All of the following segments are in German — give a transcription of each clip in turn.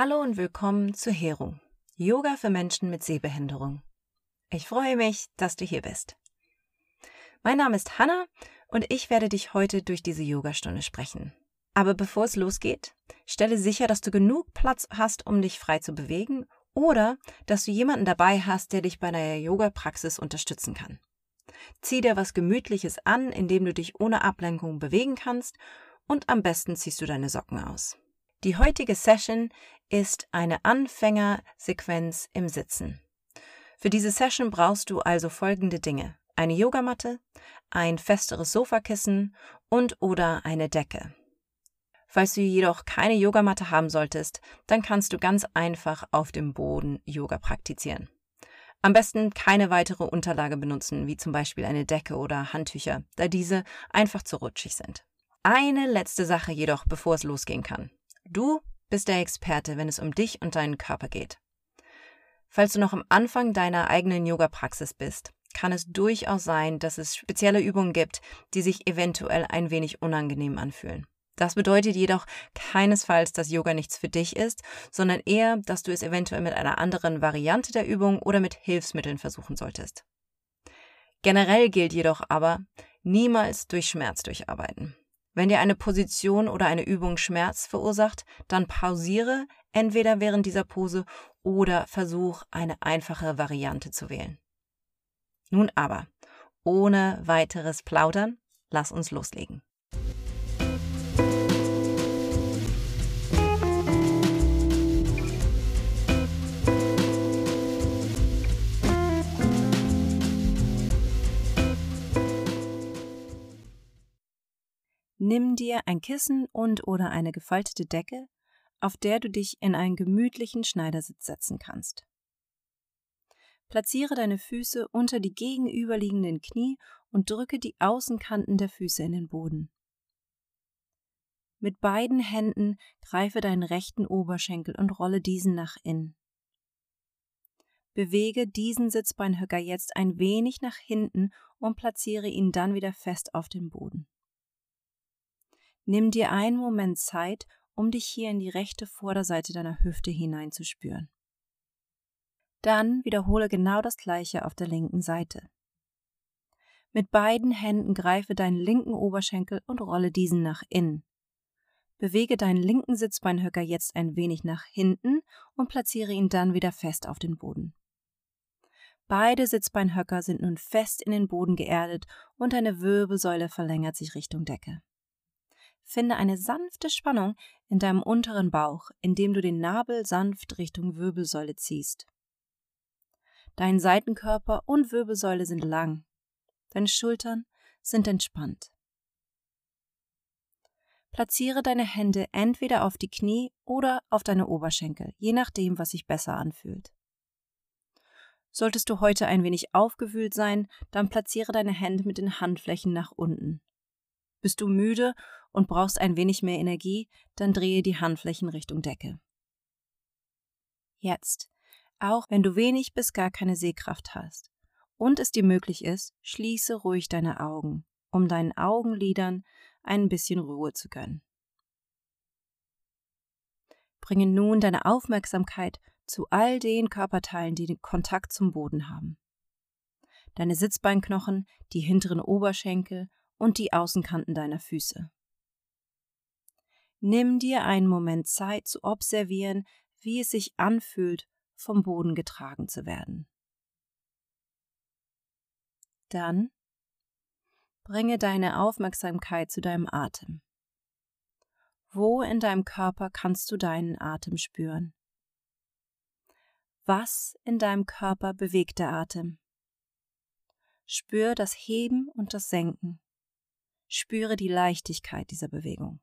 Hallo und willkommen zu Hero, Yoga für Menschen mit Sehbehinderung. Ich freue mich, dass du hier bist. Mein Name ist Hanna und ich werde dich heute durch diese Yogastunde sprechen. Aber bevor es losgeht, stelle sicher, dass du genug Platz hast, um dich frei zu bewegen oder dass du jemanden dabei hast, der dich bei der Yoga-Praxis unterstützen kann. Zieh dir was Gemütliches an, indem du dich ohne Ablenkung bewegen kannst und am besten ziehst du deine Socken aus. Die heutige Session ist eine Anfängersequenz im Sitzen. Für diese Session brauchst du also folgende Dinge. Eine Yogamatte, ein festeres Sofakissen und oder eine Decke. Falls du jedoch keine Yogamatte haben solltest, dann kannst du ganz einfach auf dem Boden Yoga praktizieren. Am besten keine weitere Unterlage benutzen, wie zum Beispiel eine Decke oder Handtücher, da diese einfach zu rutschig sind. Eine letzte Sache jedoch, bevor es losgehen kann. Du bist der Experte, wenn es um dich und deinen Körper geht. Falls du noch am Anfang deiner eigenen Yoga-Praxis bist, kann es durchaus sein, dass es spezielle Übungen gibt, die sich eventuell ein wenig unangenehm anfühlen. Das bedeutet jedoch keinesfalls, dass Yoga nichts für dich ist, sondern eher, dass du es eventuell mit einer anderen Variante der Übung oder mit Hilfsmitteln versuchen solltest. Generell gilt jedoch aber, niemals durch Schmerz durcharbeiten. Wenn dir eine Position oder eine Übung Schmerz verursacht, dann pausiere entweder während dieser Pose oder versuch eine einfache Variante zu wählen. Nun aber, ohne weiteres Plaudern, lass uns loslegen. Nimm dir ein Kissen und oder eine gefaltete Decke, auf der du dich in einen gemütlichen Schneidersitz setzen kannst. Platziere deine Füße unter die gegenüberliegenden Knie und drücke die Außenkanten der Füße in den Boden. Mit beiden Händen greife deinen rechten Oberschenkel und rolle diesen nach innen. Bewege diesen Sitzbeinhöcker jetzt ein wenig nach hinten und platziere ihn dann wieder fest auf den Boden. Nimm dir einen Moment Zeit, um dich hier in die rechte Vorderseite deiner Hüfte hineinzuspüren. Dann wiederhole genau das gleiche auf der linken Seite. Mit beiden Händen greife deinen linken Oberschenkel und rolle diesen nach innen. Bewege deinen linken Sitzbeinhöcker jetzt ein wenig nach hinten und platziere ihn dann wieder fest auf den Boden. Beide Sitzbeinhöcker sind nun fest in den Boden geerdet und deine Wirbelsäule verlängert sich Richtung Decke. Finde eine sanfte Spannung in deinem unteren Bauch, indem du den Nabel sanft Richtung Wirbelsäule ziehst. Dein Seitenkörper und Wirbelsäule sind lang. Deine Schultern sind entspannt. Platziere deine Hände entweder auf die Knie oder auf deine Oberschenkel, je nachdem, was sich besser anfühlt. Solltest du heute ein wenig aufgewühlt sein, dann platziere deine Hände mit den Handflächen nach unten. Bist du müde und brauchst ein wenig mehr Energie, dann drehe die Handflächen Richtung Decke. Jetzt, auch wenn du wenig bis gar keine Sehkraft hast und es dir möglich ist, schließe ruhig deine Augen, um deinen Augenlidern ein bisschen Ruhe zu gönnen. Bringe nun deine Aufmerksamkeit zu all den Körperteilen, die den Kontakt zum Boden haben. Deine Sitzbeinknochen, die hinteren Oberschenkel und die Außenkanten deiner Füße. Nimm dir einen Moment Zeit zu observieren, wie es sich anfühlt, vom Boden getragen zu werden. Dann bringe deine Aufmerksamkeit zu deinem Atem. Wo in deinem Körper kannst du deinen Atem spüren? Was in deinem Körper bewegt der Atem? Spür das Heben und das Senken. Spüre die Leichtigkeit dieser Bewegung.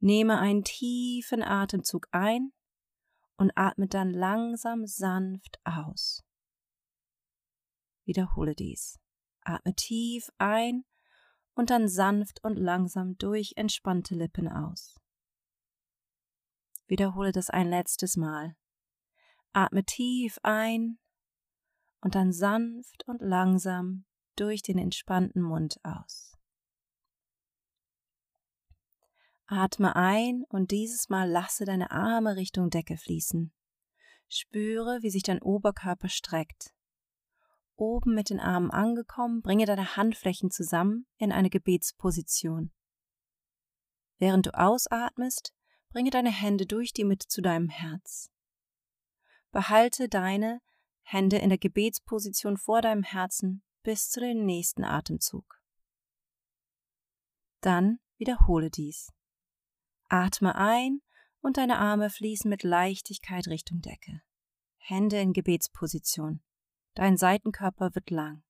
Nehme einen tiefen Atemzug ein und atme dann langsam sanft aus. Wiederhole dies. Atme tief ein und dann sanft und langsam durch entspannte Lippen aus. Wiederhole das ein letztes Mal. Atme tief ein und dann sanft und langsam durch den entspannten Mund aus. Atme ein und dieses Mal lasse deine Arme Richtung Decke fließen. Spüre, wie sich dein Oberkörper streckt. Oben mit den Armen angekommen, bringe deine Handflächen zusammen in eine Gebetsposition. Während du ausatmest, bringe deine Hände durch die Mitte zu deinem Herz. Behalte deine Hände in der Gebetsposition vor deinem Herzen bis zu dem nächsten Atemzug. Dann wiederhole dies. Atme ein und deine Arme fließen mit Leichtigkeit Richtung Decke. Hände in Gebetsposition. Dein Seitenkörper wird lang.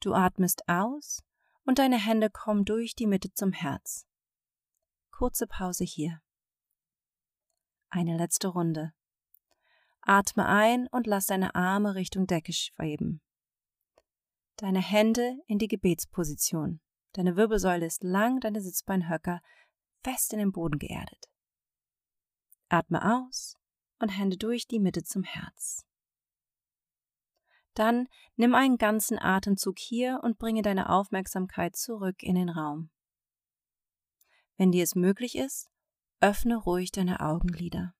Du atmest aus und deine Hände kommen durch die Mitte zum Herz. Kurze Pause hier. Eine letzte Runde. Atme ein und lass deine Arme Richtung Decke schweben. Deine Hände in die Gebetsposition. Deine Wirbelsäule ist lang, deine Sitzbeinhöcker fest in den Boden geerdet. Atme aus und Hände durch die Mitte zum Herz. Dann nimm einen ganzen Atemzug hier und bringe deine Aufmerksamkeit zurück in den Raum. Wenn dir es möglich ist, öffne ruhig deine Augenlider.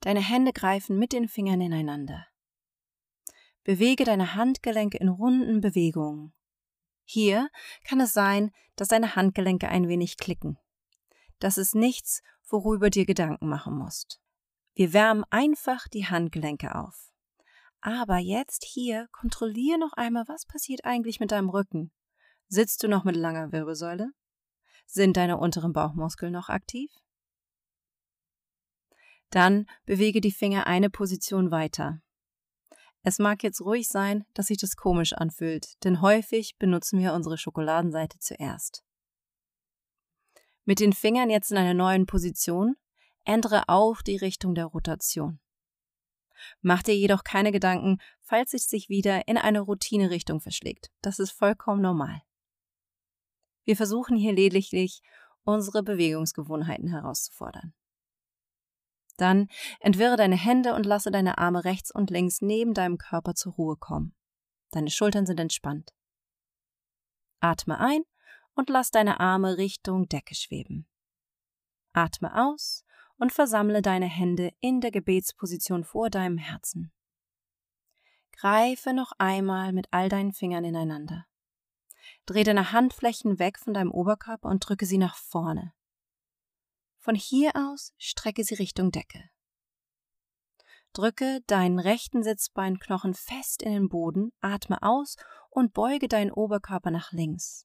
Deine Hände greifen mit den Fingern ineinander. Bewege deine Handgelenke in runden Bewegungen. Hier kann es sein, dass deine Handgelenke ein wenig klicken. Das ist nichts, worüber dir Gedanken machen musst. Wir wärmen einfach die Handgelenke auf. Aber jetzt hier kontrolliere noch einmal, was passiert eigentlich mit deinem Rücken. Sitzt du noch mit langer Wirbelsäule? Sind deine unteren Bauchmuskeln noch aktiv? Dann bewege die Finger eine Position weiter. Es mag jetzt ruhig sein, dass sich das komisch anfühlt, denn häufig benutzen wir unsere Schokoladenseite zuerst. Mit den Fingern jetzt in einer neuen Position ändere auch die Richtung der Rotation. Mach dir jedoch keine Gedanken, falls es sich wieder in eine Routine-Richtung verschlägt. Das ist vollkommen normal. Wir versuchen hier lediglich, unsere Bewegungsgewohnheiten herauszufordern. Dann entwirre deine Hände und lasse deine Arme rechts und links neben deinem Körper zur Ruhe kommen. Deine Schultern sind entspannt. Atme ein und lass deine Arme Richtung Decke schweben. Atme aus und versammle deine Hände in der Gebetsposition vor deinem Herzen. Greife noch einmal mit all deinen Fingern ineinander. Dreh deine Handflächen weg von deinem Oberkörper und drücke sie nach vorne. Von hier aus strecke sie Richtung Decke. Drücke deinen rechten Sitzbeinknochen fest in den Boden, atme aus und beuge deinen Oberkörper nach links.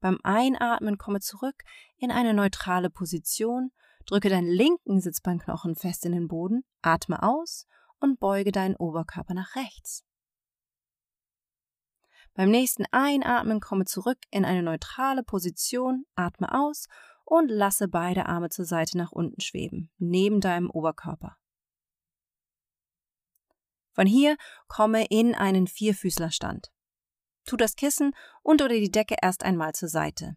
Beim Einatmen komme zurück in eine neutrale Position, drücke deinen linken Sitzbeinknochen fest in den Boden, atme aus und beuge deinen Oberkörper nach rechts. Beim nächsten Einatmen komme zurück in eine neutrale Position, atme aus und lasse beide Arme zur Seite nach unten schweben, neben deinem Oberkörper. Von hier komme in einen Vierfüßlerstand. Tu das Kissen und oder die Decke erst einmal zur Seite.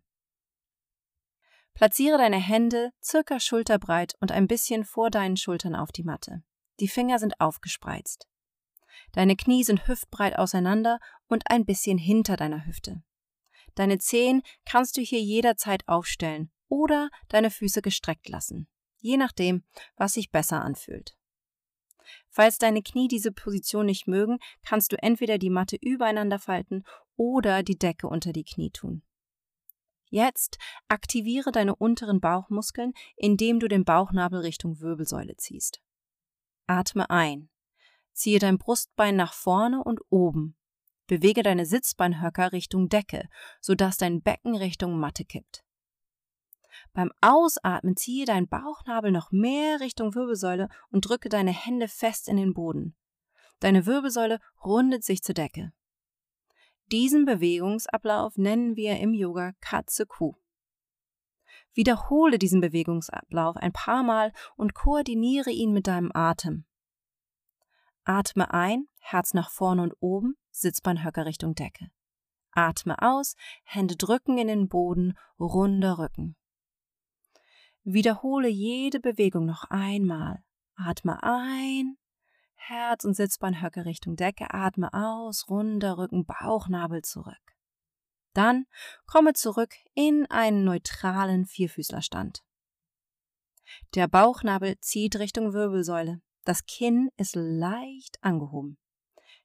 Platziere deine Hände circa schulterbreit und ein bisschen vor deinen Schultern auf die Matte. Die Finger sind aufgespreizt. Deine Knie sind hüftbreit auseinander und ein bisschen hinter deiner Hüfte. Deine Zehen kannst du hier jederzeit aufstellen oder deine Füße gestreckt lassen, je nachdem, was sich besser anfühlt. Falls deine Knie diese Position nicht mögen, kannst du entweder die Matte übereinander falten oder die Decke unter die Knie tun. Jetzt aktiviere deine unteren Bauchmuskeln, indem du den Bauchnabel Richtung Wirbelsäule ziehst. Atme ein. Ziehe dein Brustbein nach vorne und oben. Bewege deine Sitzbeinhöcker Richtung Decke, sodass dein Becken Richtung Matte kippt. Beim Ausatmen ziehe deinen Bauchnabel noch mehr Richtung Wirbelsäule und drücke deine Hände fest in den Boden. Deine Wirbelsäule rundet sich zur Decke. Diesen Bewegungsablauf nennen wir im Yoga Katze-Kuh. Wiederhole diesen Bewegungsablauf ein paar Mal und koordiniere ihn mit deinem Atem. Atme ein, Herz nach vorne und oben, Sitzbeinhöcker Richtung Decke. Atme aus, Hände drücken in den Boden, runder Rücken. Wiederhole jede Bewegung noch einmal. Atme ein, Herz- und Sitzbeinhöcke Richtung Decke, atme aus, runder Rücken, Bauchnabel zurück. Dann komme zurück in einen neutralen Vierfüßlerstand. Der Bauchnabel zieht Richtung Wirbelsäule. Das Kinn ist leicht angehoben.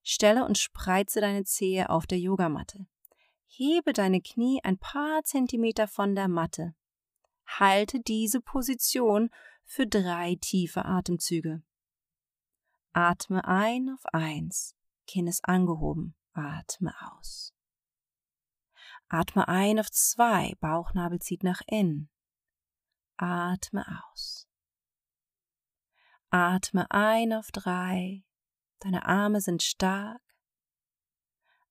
Stelle und spreize deine Zehe auf der Yogamatte. Hebe deine Knie ein paar Zentimeter von der Matte. Halte diese Position für drei tiefe Atemzüge. Atme ein auf eins. Kinn ist angehoben. Atme aus. Atme ein auf zwei. Bauchnabel zieht nach innen. Atme aus. Atme ein auf drei. Deine Arme sind stark.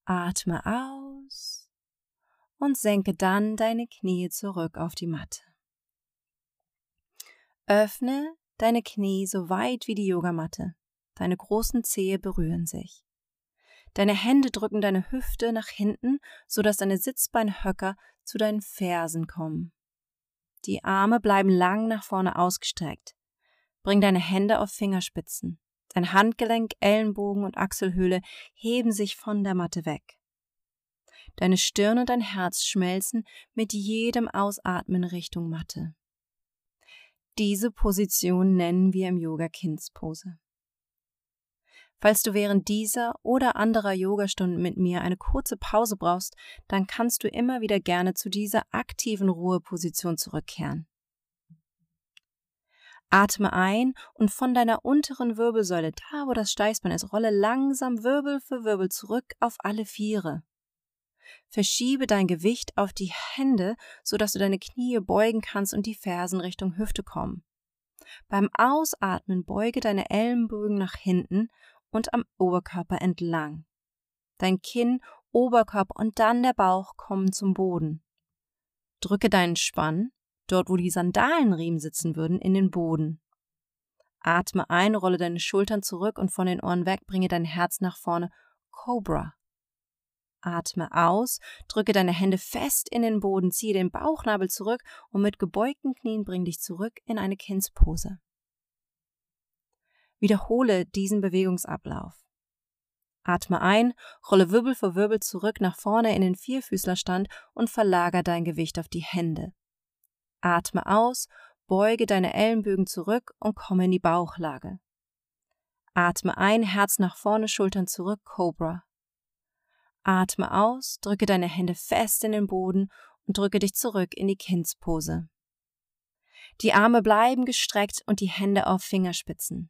Atme aus und senke dann deine Knie zurück auf die Matte. Öffne deine Knie so weit wie die Yogamatte. Deine großen Zehe berühren sich. Deine Hände drücken deine Hüfte nach hinten, sodass deine Sitzbeinhöcker zu deinen Fersen kommen. Die Arme bleiben lang nach vorne ausgestreckt. Bring deine Hände auf Fingerspitzen. Dein Handgelenk, Ellenbogen und Achselhöhle heben sich von der Matte weg. Deine Stirn und dein Herz schmelzen mit jedem Ausatmen Richtung Matte. Diese Position nennen wir im Yoga Kindspose. Falls du während dieser oder anderer Yogastunden mit mir eine kurze Pause brauchst, dann kannst du immer wieder gerne zu dieser aktiven Ruheposition zurückkehren. Atme ein und von deiner unteren Wirbelsäule, da wo das Steißbein ist, rolle langsam Wirbel für Wirbel zurück auf alle Viere. Verschiebe dein Gewicht auf die Hände, sodass du deine Knie beugen kannst und die Fersen Richtung Hüfte kommen. Beim Ausatmen beuge deine Ellenbogen nach hinten und am Oberkörper entlang. Dein Kinn, Oberkörper und dann der Bauch kommen zum Boden. Drücke deinen Spann, dort wo die Sandalenriemen sitzen würden, in den Boden. Atme ein, rolle deine Schultern zurück und von den Ohren weg, bringe dein Herz nach vorne. Cobra. Atme aus, drücke deine Hände fest in den Boden, ziehe den Bauchnabel zurück und mit gebeugten Knien bring dich zurück in eine Kindspose. Wiederhole diesen Bewegungsablauf. Atme ein, rolle Wirbel für Wirbel zurück nach vorne in den Vierfüßlerstand und verlager dein Gewicht auf die Hände. Atme aus, beuge deine Ellenbögen zurück und komme in die Bauchlage. Atme ein, Herz nach vorne, Schultern zurück, Cobra. Atme aus, drücke deine Hände fest in den Boden und drücke dich zurück in die Kindspose. Die Arme bleiben gestreckt und die Hände auf Fingerspitzen.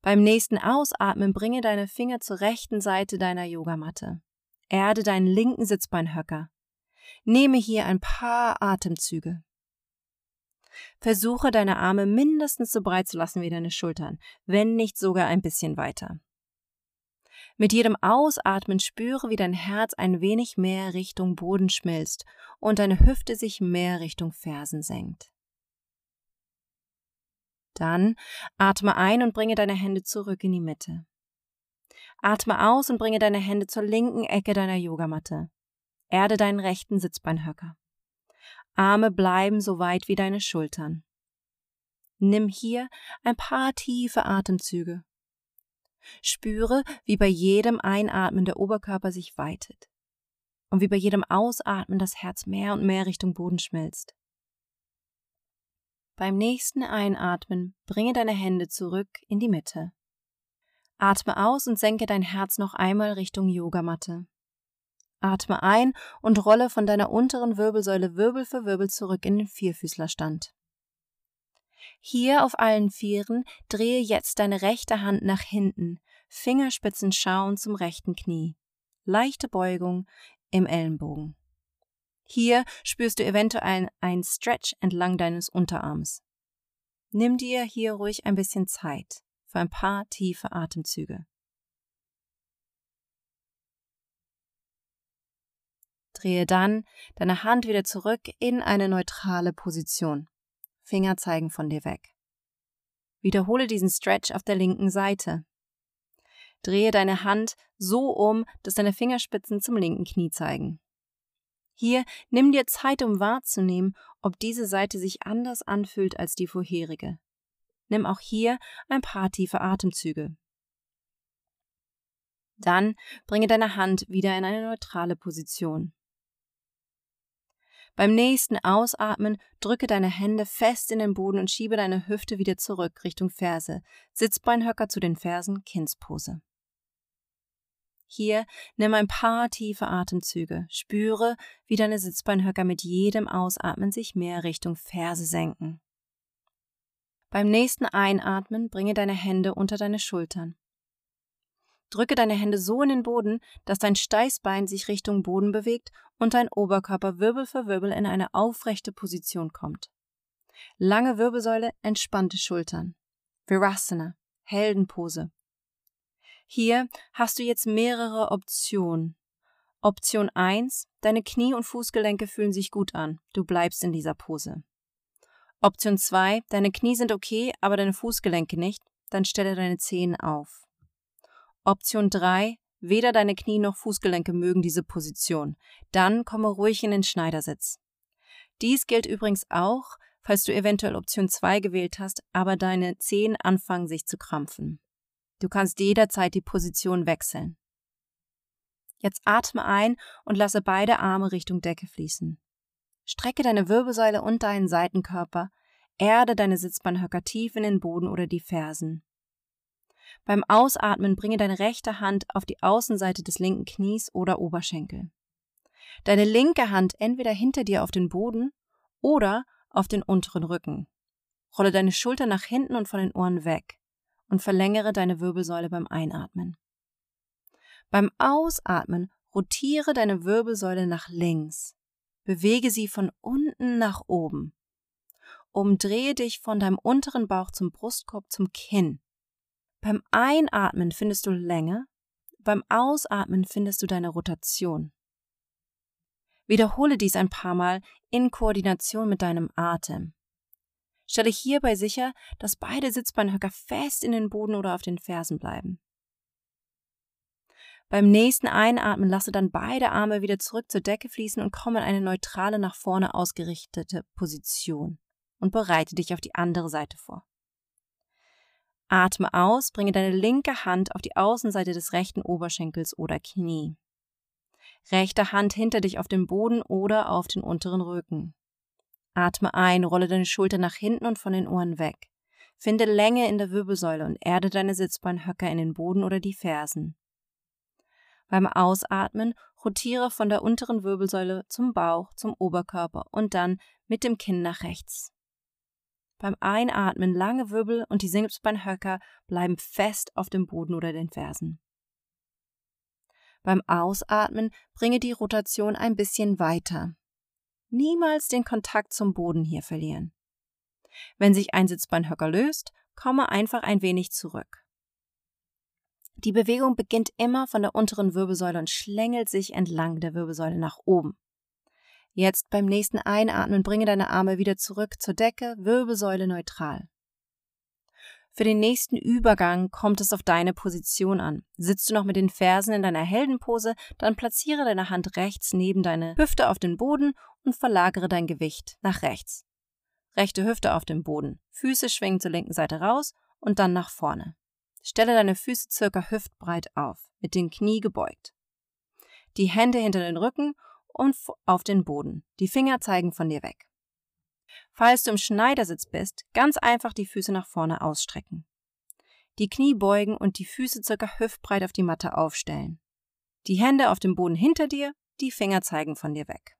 Beim nächsten Ausatmen bringe deine Finger zur rechten Seite deiner Yogamatte. Erde deinen linken Sitzbeinhöcker. Nehme hier ein paar Atemzüge. Versuche deine Arme mindestens so breit zu lassen wie deine Schultern, wenn nicht sogar ein bisschen weiter. Mit jedem Ausatmen spüre, wie dein Herz ein wenig mehr Richtung Boden schmilzt und deine Hüfte sich mehr Richtung Fersen senkt. Dann atme ein und bringe deine Hände zurück in die Mitte. Atme aus und bringe deine Hände zur linken Ecke deiner Yogamatte. Erde deinen rechten Sitzbeinhöcker. Arme bleiben so weit wie deine Schultern. Nimm hier ein paar tiefe Atemzüge. Spüre, wie bei jedem Einatmen der Oberkörper sich weitet und wie bei jedem Ausatmen das Herz mehr und mehr Richtung Boden schmilzt. Beim nächsten Einatmen bringe deine Hände zurück in die Mitte. Atme aus und senke dein Herz noch einmal Richtung Yogamatte. Atme ein und rolle von deiner unteren Wirbelsäule Wirbel für Wirbel zurück in den Vierfüßlerstand. Hier auf allen Vieren drehe jetzt deine rechte Hand nach hinten, Fingerspitzen schauen zum rechten Knie. Leichte Beugung im Ellenbogen. Hier spürst du eventuell ein Stretch entlang deines Unterarms. Nimm dir hier ruhig ein bisschen Zeit für ein paar tiefe Atemzüge. Drehe dann deine Hand wieder zurück in eine neutrale Position. Finger zeigen von dir weg. Wiederhole diesen Stretch auf der linken Seite. Drehe deine Hand so um, dass deine Fingerspitzen zum linken Knie zeigen. Hier nimm dir Zeit, um wahrzunehmen, ob diese Seite sich anders anfühlt als die vorherige. Nimm auch hier ein paar tiefe Atemzüge. Dann bringe deine Hand wieder in eine neutrale Position. Beim nächsten Ausatmen drücke deine Hände fest in den Boden und schiebe deine Hüfte wieder zurück Richtung Ferse. Sitzbeinhöcker zu den Fersen, Kindspose. Hier nimm ein paar tiefe Atemzüge. Spüre, wie deine Sitzbeinhöcker mit jedem Ausatmen sich mehr Richtung Ferse senken. Beim nächsten Einatmen bringe deine Hände unter deine Schultern. Drücke deine Hände so in den Boden, dass dein Steißbein sich Richtung Boden bewegt und dein Oberkörper Wirbel für Wirbel in eine aufrechte Position kommt. Lange Wirbelsäule, entspannte Schultern. Virasana, Heldenpose. Hier hast du jetzt mehrere Optionen. Option 1, deine Knie und Fußgelenke fühlen sich gut an. Du bleibst in dieser Pose. Option 2, deine Knie sind okay, aber deine Fußgelenke nicht. Dann stelle deine Zehen auf. Option 3, weder deine Knie noch Fußgelenke mögen diese Position. Dann komme ruhig in den Schneidersitz. Dies gilt übrigens auch, falls du eventuell Option 2 gewählt hast, aber deine Zehen anfangen sich zu krampfen. Du kannst jederzeit die Position wechseln. Jetzt atme ein und lasse beide Arme Richtung Decke fließen. Strecke deine Wirbelsäule und deinen Seitenkörper, erde deine Sitzbeinhöcker tief in den Boden oder die Fersen. Beim Ausatmen bringe deine rechte Hand auf die Außenseite des linken Knies oder Oberschenkel. Deine linke Hand entweder hinter dir auf den Boden oder auf den unteren Rücken. Rolle deine Schulter nach hinten und von den Ohren weg und verlängere deine Wirbelsäule beim Einatmen. Beim Ausatmen rotiere deine Wirbelsäule nach links. Bewege sie von unten nach oben. Umdrehe dich von deinem unteren Bauch zum Brustkorb zum Kinn. Beim Einatmen findest du Länge, beim Ausatmen findest du deine Rotation. Wiederhole dies ein paar Mal in Koordination mit deinem Atem. Stelle hierbei sicher, dass beide Sitzbeinhöcker fest in den Boden oder auf den Fersen bleiben. Beim nächsten Einatmen lasse dann beide Arme wieder zurück zur Decke fließen und komme in eine neutrale nach vorne ausgerichtete Position und bereite dich auf die andere Seite vor. Atme aus, bringe deine linke Hand auf die Außenseite des rechten Oberschenkels oder Knie. Rechte Hand hinter dich auf dem Boden oder auf den unteren Rücken. Atme ein, rolle deine Schulter nach hinten und von den Ohren weg. Finde Länge in der Wirbelsäule und erde deine Sitzbeinhöcker in den Boden oder die Fersen. Beim Ausatmen rotiere von der unteren Wirbelsäule zum Bauch, zum Oberkörper und dann mit dem Kinn nach rechts. Beim Einatmen lange Wirbel und die Sitzbeinhöcker bleiben fest auf dem Boden oder den Fersen. Beim Ausatmen bringe die Rotation ein bisschen weiter niemals den Kontakt zum Boden hier verlieren. Wenn sich ein Sitzbeinhöcker löst, komme einfach ein wenig zurück. Die Bewegung beginnt immer von der unteren Wirbelsäule und schlängelt sich entlang der Wirbelsäule nach oben. Jetzt beim nächsten Einatmen bringe deine Arme wieder zurück zur Decke, Wirbelsäule neutral. Für den nächsten Übergang kommt es auf deine Position an. Sitzt du noch mit den Fersen in deiner Heldenpose, dann platziere deine Hand rechts neben deine Hüfte auf den Boden und verlagere dein Gewicht nach rechts. Rechte Hüfte auf dem Boden, Füße schwingen zur linken Seite raus und dann nach vorne. Stelle deine Füße circa hüftbreit auf, mit den Knie gebeugt. Die Hände hinter den Rücken und auf den Boden. Die Finger zeigen von dir weg. Falls du im Schneidersitz bist, ganz einfach die Füße nach vorne ausstrecken. Die Knie beugen und die Füße circa hüftbreit auf die Matte aufstellen. Die Hände auf dem Boden hinter dir, die Finger zeigen von dir weg.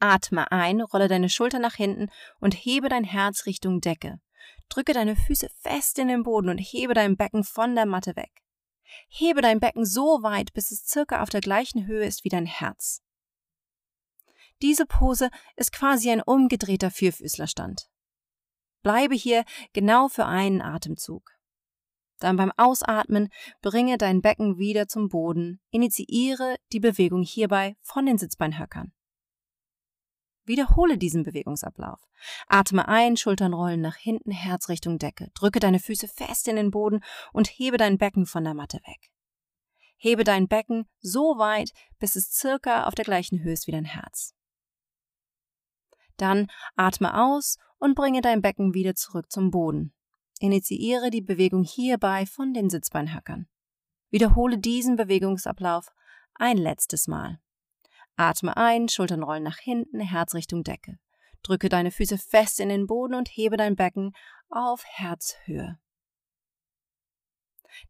Atme ein, rolle deine Schulter nach hinten und hebe dein Herz Richtung Decke. Drücke deine Füße fest in den Boden und hebe dein Becken von der Matte weg. Hebe dein Becken so weit, bis es circa auf der gleichen Höhe ist wie dein Herz. Diese Pose ist quasi ein umgedrehter Vierfüßlerstand. Bleibe hier genau für einen Atemzug. Dann beim Ausatmen bringe dein Becken wieder zum Boden, initiiere die Bewegung hierbei von den Sitzbeinhöckern. Wiederhole diesen Bewegungsablauf. Atme ein, Schultern rollen nach hinten, Herz Richtung Decke. Drücke deine Füße fest in den Boden und hebe dein Becken von der Matte weg. Hebe dein Becken so weit, bis es circa auf der gleichen Höhe ist wie dein Herz. Dann atme aus und bringe dein Becken wieder zurück zum Boden. Initiiere die Bewegung hierbei von den Sitzbeinhöckern. Wiederhole diesen Bewegungsablauf ein letztes Mal. Atme ein, Schultern rollen nach hinten, Herz Richtung Decke. Drücke deine Füße fest in den Boden und hebe dein Becken auf Herzhöhe.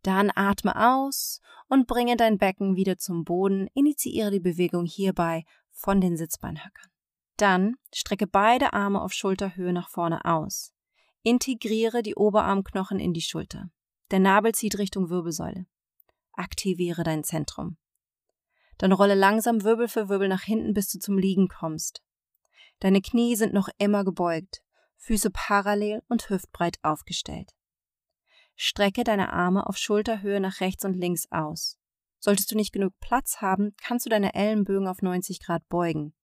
Dann atme aus und bringe dein Becken wieder zum Boden. Initiiere die Bewegung hierbei von den Sitzbeinhöckern. Dann strecke beide Arme auf Schulterhöhe nach vorne aus. Integriere die Oberarmknochen in die Schulter. Der Nabel zieht Richtung Wirbelsäule. Aktiviere dein Zentrum. Dann rolle langsam Wirbel für Wirbel nach hinten, bis du zum Liegen kommst. Deine Knie sind noch immer gebeugt, Füße parallel und hüftbreit aufgestellt. Strecke deine Arme auf Schulterhöhe nach rechts und links aus. Solltest du nicht genug Platz haben, kannst du deine Ellenbögen auf 90 Grad beugen.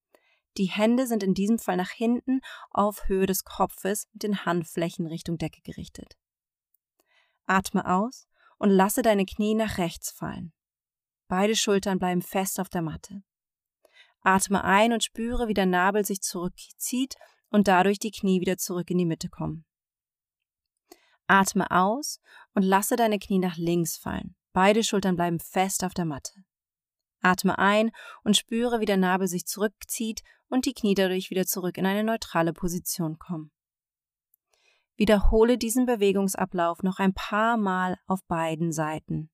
Die Hände sind in diesem Fall nach hinten auf Höhe des Kopfes mit den Handflächen Richtung Decke gerichtet. Atme aus und lasse deine Knie nach rechts fallen. Beide Schultern bleiben fest auf der Matte. Atme ein und spüre, wie der Nabel sich zurückzieht und dadurch die Knie wieder zurück in die Mitte kommen. Atme aus und lasse deine Knie nach links fallen. Beide Schultern bleiben fest auf der Matte. Atme ein und spüre, wie der Nabel sich zurückzieht und die Knie dadurch wieder zurück in eine neutrale Position kommen. Wiederhole diesen Bewegungsablauf noch ein paar Mal auf beiden Seiten.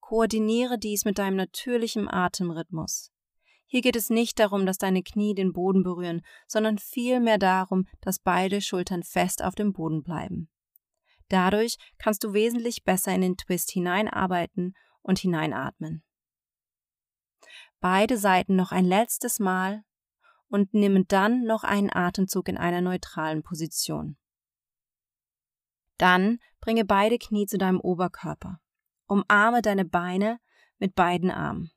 Koordiniere dies mit deinem natürlichen Atemrhythmus. Hier geht es nicht darum, dass deine Knie den Boden berühren, sondern vielmehr darum, dass beide Schultern fest auf dem Boden bleiben. Dadurch kannst du wesentlich besser in den Twist hineinarbeiten und hineinatmen. Beide Seiten noch ein letztes Mal und nimm dann noch einen Atemzug in einer neutralen Position. Dann bringe beide Knie zu deinem Oberkörper. Umarme deine Beine mit beiden Armen.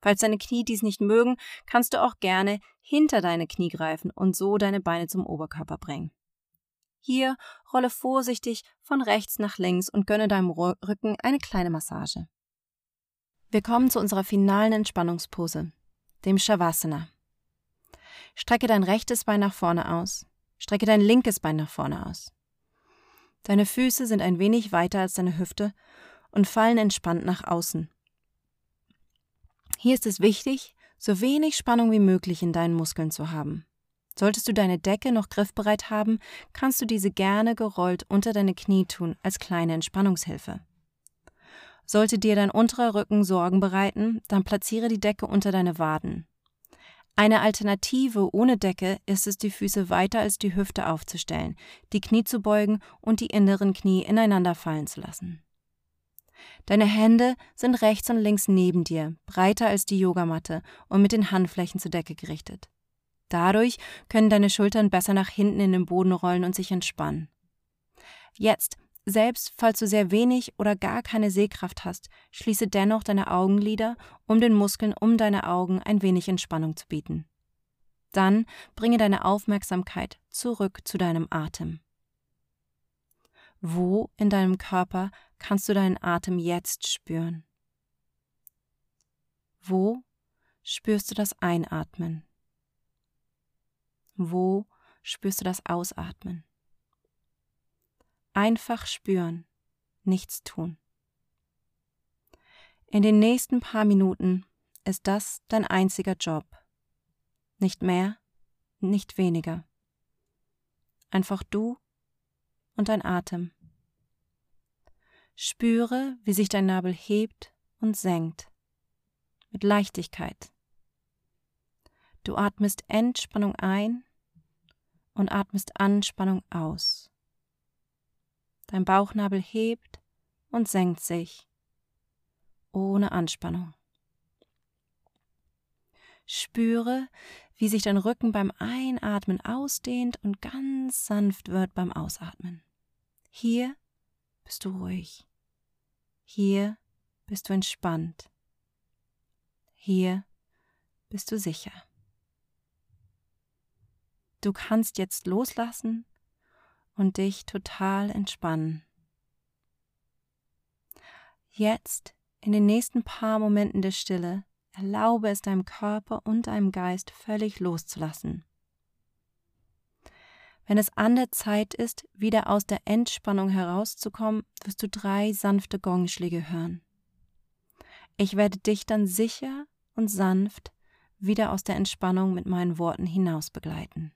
Falls deine Knie dies nicht mögen, kannst du auch gerne hinter deine Knie greifen und so deine Beine zum Oberkörper bringen. Hier rolle vorsichtig von rechts nach links und gönne deinem Rücken eine kleine Massage. Wir kommen zu unserer finalen Entspannungspose, dem Shavasana. Strecke dein rechtes Bein nach vorne aus, strecke dein linkes Bein nach vorne aus. Deine Füße sind ein wenig weiter als deine Hüfte und fallen entspannt nach außen. Hier ist es wichtig, so wenig Spannung wie möglich in deinen Muskeln zu haben. Solltest du deine Decke noch griffbereit haben, kannst du diese gerne gerollt unter deine Knie tun als kleine Entspannungshilfe. Sollte dir dein unterer Rücken Sorgen bereiten, dann platziere die Decke unter deine Waden. Eine Alternative ohne Decke ist es, die Füße weiter als die Hüfte aufzustellen, die Knie zu beugen und die inneren Knie ineinander fallen zu lassen. Deine Hände sind rechts und links neben dir, breiter als die Yogamatte und mit den Handflächen zur Decke gerichtet. Dadurch können deine Schultern besser nach hinten in den Boden rollen und sich entspannen. Jetzt, selbst falls du sehr wenig oder gar keine Sehkraft hast, schließe dennoch deine Augenlider, um den Muskeln um deine Augen ein wenig Entspannung zu bieten. Dann bringe deine Aufmerksamkeit zurück zu deinem Atem. Wo in deinem Körper kannst du deinen Atem jetzt spüren? Wo spürst du das Einatmen? Wo spürst du das Ausatmen? Einfach spüren, nichts tun. In den nächsten paar Minuten ist das dein einziger Job. Nicht mehr, nicht weniger. Einfach du und dein Atem. Spüre, wie sich dein Nabel hebt und senkt. Mit Leichtigkeit. Du atmest Entspannung ein und atmest Anspannung aus. Dein Bauchnabel hebt und senkt sich ohne Anspannung. Spüre, wie sich dein Rücken beim Einatmen ausdehnt und ganz sanft wird beim Ausatmen. Hier bist du ruhig. Hier bist du entspannt. Hier bist du sicher. Du kannst jetzt loslassen und dich total entspannen. Jetzt, in den nächsten paar Momenten der Stille, erlaube es deinem Körper und deinem Geist völlig loszulassen. Wenn es an der Zeit ist, wieder aus der Entspannung herauszukommen, wirst du drei sanfte Gongschläge hören. Ich werde dich dann sicher und sanft wieder aus der Entspannung mit meinen Worten hinaus begleiten.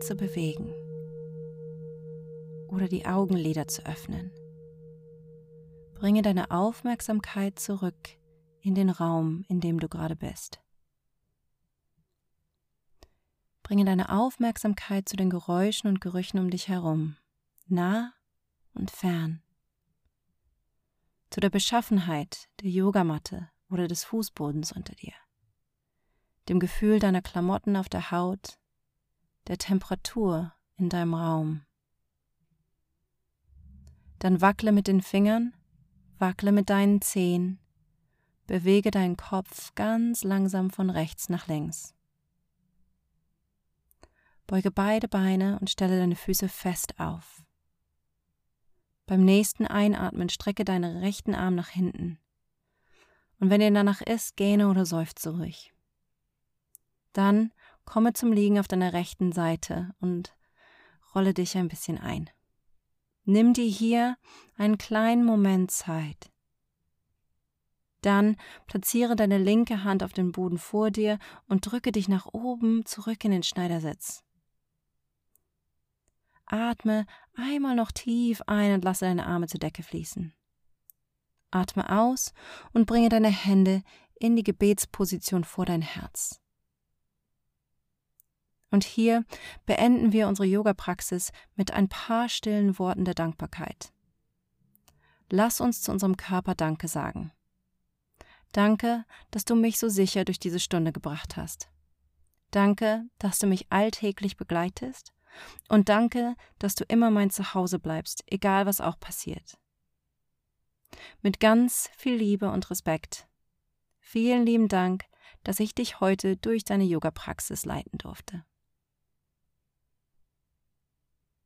Zu bewegen oder die Augenlider zu öffnen. Bringe deine Aufmerksamkeit zurück in den Raum, in dem du gerade bist. Bringe deine Aufmerksamkeit zu den Geräuschen und Gerüchen um dich herum, nah und fern. Zu der Beschaffenheit der Yogamatte oder des Fußbodens unter dir, dem Gefühl deiner Klamotten auf der Haut der Temperatur in deinem Raum. Dann wackle mit den Fingern, wackle mit deinen Zehen, bewege deinen Kopf ganz langsam von rechts nach links. Beuge beide Beine und stelle deine Füße fest auf. Beim nächsten Einatmen strecke deinen rechten Arm nach hinten. Und wenn dir danach ist, gähne oder seufze ruhig. Dann Komme zum Liegen auf deiner rechten Seite und rolle dich ein bisschen ein. Nimm dir hier einen kleinen Moment Zeit. Dann platziere deine linke Hand auf den Boden vor dir und drücke dich nach oben zurück in den Schneidersitz. Atme einmal noch tief ein und lasse deine Arme zur Decke fließen. Atme aus und bringe deine Hände in die Gebetsposition vor dein Herz. Und hier beenden wir unsere Yoga-Praxis mit ein paar stillen Worten der Dankbarkeit. Lass uns zu unserem Körper Danke sagen. Danke, dass du mich so sicher durch diese Stunde gebracht hast. Danke, dass du mich alltäglich begleitest. Und danke, dass du immer mein Zuhause bleibst, egal was auch passiert. Mit ganz viel Liebe und Respekt. Vielen lieben Dank, dass ich dich heute durch deine Yoga-Praxis leiten durfte.